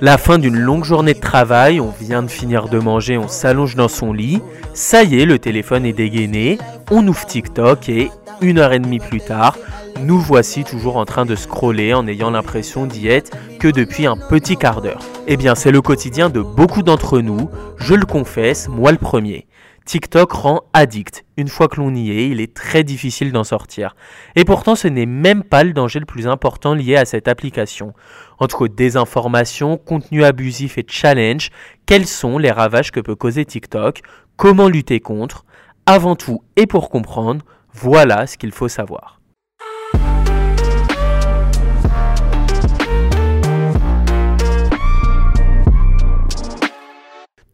La fin d'une longue journée de travail, on vient de finir de manger, on s'allonge dans son lit. Ça y est, le téléphone est dégainé. On ouvre TikTok et une heure et demie plus tard, nous voici toujours en train de scroller en ayant l'impression d'y être que depuis un petit quart d'heure. Eh bien, c'est le quotidien de beaucoup d'entre nous, je le confesse, moi le premier. TikTok rend addict. Une fois que l'on y est, il est très difficile d'en sortir. Et pourtant, ce n'est même pas le danger le plus important lié à cette application. Entre désinformation, contenu abusif et challenge, quels sont les ravages que peut causer TikTok? Comment lutter contre? Avant tout et pour comprendre, voilà ce qu'il faut savoir.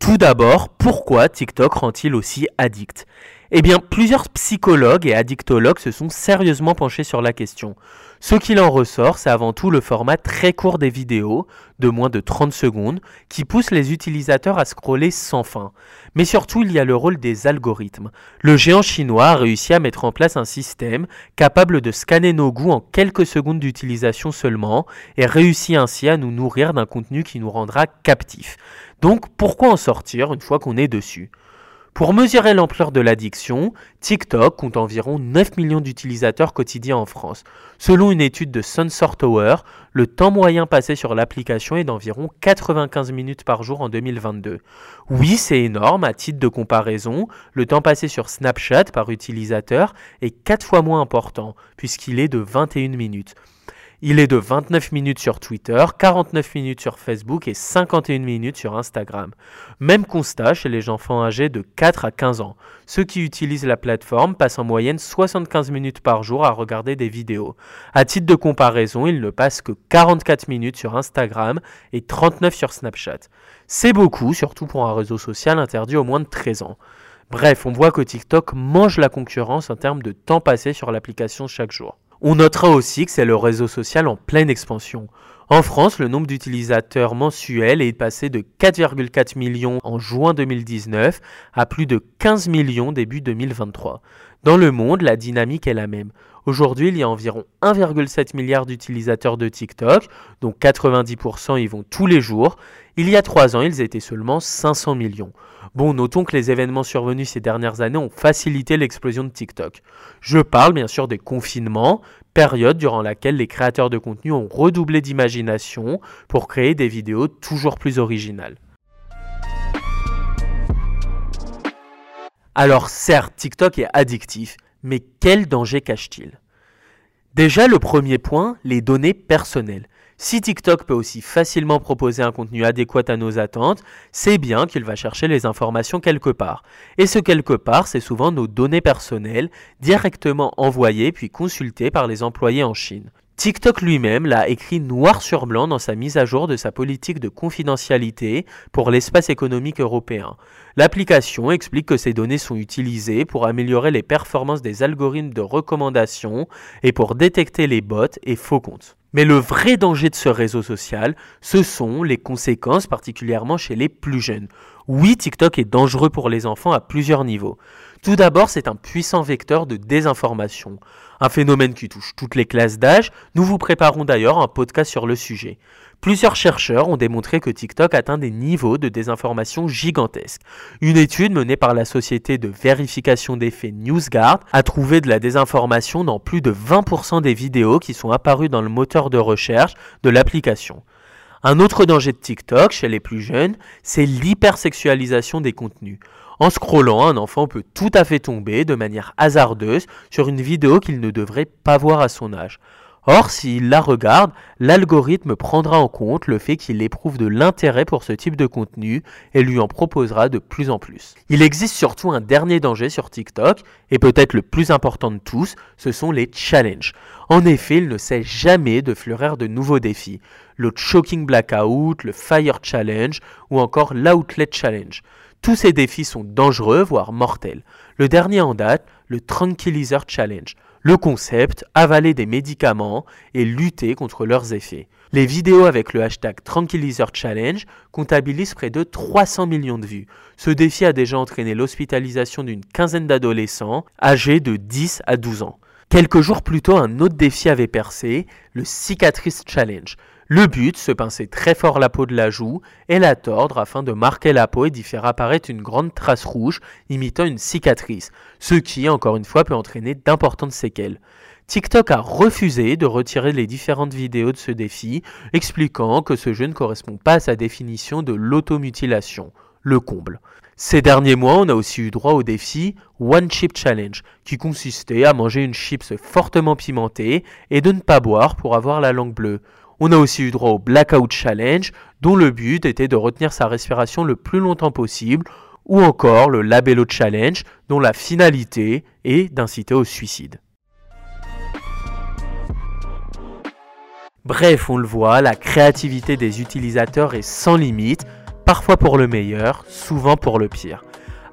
Tout d'abord, pourquoi TikTok rend-il aussi addict? Eh bien, plusieurs psychologues et addictologues se sont sérieusement penchés sur la question. Ce qu'il en ressort, c'est avant tout le format très court des vidéos, de moins de 30 secondes, qui pousse les utilisateurs à scroller sans fin. Mais surtout, il y a le rôle des algorithmes. Le géant chinois a réussi à mettre en place un système capable de scanner nos goûts en quelques secondes d'utilisation seulement, et réussit ainsi à nous nourrir d'un contenu qui nous rendra captifs. Donc, pourquoi en sortir une fois qu'on est dessus? Pour mesurer l'ampleur de l'addiction, TikTok compte environ 9 millions d'utilisateurs quotidiens en France. Selon une étude de Sensor Tower, le temps moyen passé sur l'application est d'environ 95 minutes par jour en 2022. Oui, c'est énorme, à titre de comparaison, le temps passé sur Snapchat par utilisateur est 4 fois moins important, puisqu'il est de 21 minutes. Il est de 29 minutes sur Twitter, 49 minutes sur Facebook et 51 minutes sur Instagram. Même constat chez les enfants âgés de 4 à 15 ans. Ceux qui utilisent la plateforme passent en moyenne 75 minutes par jour à regarder des vidéos. À titre de comparaison, ils ne passent que 44 minutes sur Instagram et 39 sur Snapchat. C'est beaucoup, surtout pour un réseau social interdit aux moins de 13 ans. Bref, on voit que TikTok mange la concurrence en termes de temps passé sur l'application chaque jour. On notera aussi que c'est le réseau social en pleine expansion. En France, le nombre d'utilisateurs mensuels est passé de 4,4 millions en juin 2019 à plus de 15 millions début 2023. Dans le monde, la dynamique est la même. Aujourd'hui, il y a environ 1,7 milliard d'utilisateurs de TikTok, dont 90% y vont tous les jours. Il y a 3 ans, ils étaient seulement 500 millions. Bon, notons que les événements survenus ces dernières années ont facilité l'explosion de TikTok. Je parle bien sûr des confinements, période durant laquelle les créateurs de contenu ont redoublé d'imagination pour créer des vidéos toujours plus originales. Alors certes, TikTok est addictif, mais quel danger cache-t-il? Déjà, le premier point, les données personnelles. Si TikTok peut aussi facilement proposer un contenu adéquat à nos attentes, c'est bien qu'il va chercher les informations quelque part. Et ce quelque part, c'est souvent nos données personnelles, directement envoyées puis consultées par les employés en Chine. TikTok lui-même l'a écrit noir sur blanc dans sa mise à jour de sa politique de confidentialité pour l'espace économique européen. L'application explique que ces données sont utilisées pour améliorer les performances des algorithmes de recommandation et pour détecter les bots et faux comptes. Mais le vrai danger de ce réseau social, ce sont les conséquences, particulièrement chez les plus jeunes. Oui, TikTok est dangereux pour les enfants à plusieurs niveaux. Tout d'abord, c'est un puissant vecteur de désinformation, un phénomène qui touche toutes les classes d'âge. Nous vous préparons d'ailleurs un podcast sur le sujet. Plusieurs chercheurs ont démontré que TikTok atteint des niveaux de désinformation gigantesques. Une étude menée par la société de vérification des faits NewsGuard a trouvé de la désinformation dans plus de 20% des vidéos qui sont apparues dans le moteur de recherche de l'application. Un autre danger de TikTok chez les plus jeunes, c'est l'hypersexualisation des contenus. En scrollant, un enfant peut tout à fait tomber de manière hasardeuse sur une vidéo qu'il ne devrait pas voir à son âge. Or, s'il la regarde, l'algorithme prendra en compte le fait qu'il éprouve de l'intérêt pour ce type de contenu et lui en proposera de plus en plus. Il existe surtout un dernier danger sur TikTok, et peut-être le plus important de tous, ce sont les challenges. En effet, il ne sait jamais de fleurir de nouveaux défis. Le Choking Blackout, le Fire Challenge ou encore l'Outlet Challenge. Tous ces défis sont dangereux, voire mortels. Le dernier en date, le Tranquilizer Challenge. Le concept, avaler des médicaments et lutter contre leurs effets. Les vidéos avec le hashtag Tranquilizer Challenge comptabilisent près de 300 millions de vues. Ce défi a déjà entraîné l'hospitalisation d'une quinzaine d'adolescents âgés de 10 à 12 ans. Quelques jours plus tôt, un autre défi avait percé, le Cicatrice Challenge. Le but, se pincer très fort la peau de la joue et la tordre afin de marquer la peau et d'y faire apparaître une grande trace rouge imitant une cicatrice, ce qui, encore une fois, peut entraîner d'importantes séquelles. TikTok a refusé de retirer les différentes vidéos de ce défi, expliquant que ce jeu ne correspond pas à sa définition de l'automutilation, le comble. Ces derniers mois, on a aussi eu droit au défi One Chip Challenge, qui consistait à manger une chips fortement pimentée et de ne pas boire pour avoir la langue bleue. On a aussi eu droit au Blackout Challenge, dont le but était de retenir sa respiration le plus longtemps possible, ou encore le Labello Challenge, dont la finalité est d'inciter au suicide. Bref, on le voit, la créativité des utilisateurs est sans limite, parfois pour le meilleur, souvent pour le pire.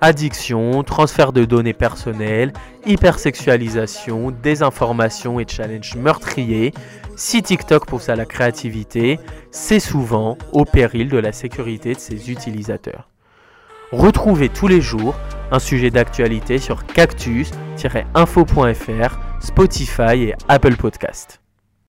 Addiction, transfert de données personnelles, hypersexualisation, désinformation et challenge meurtriers, si TikTok pousse à la créativité, c'est souvent au péril de la sécurité de ses utilisateurs. Retrouvez tous les jours un sujet d'actualité sur cactus-info.fr, Spotify et Apple Podcast.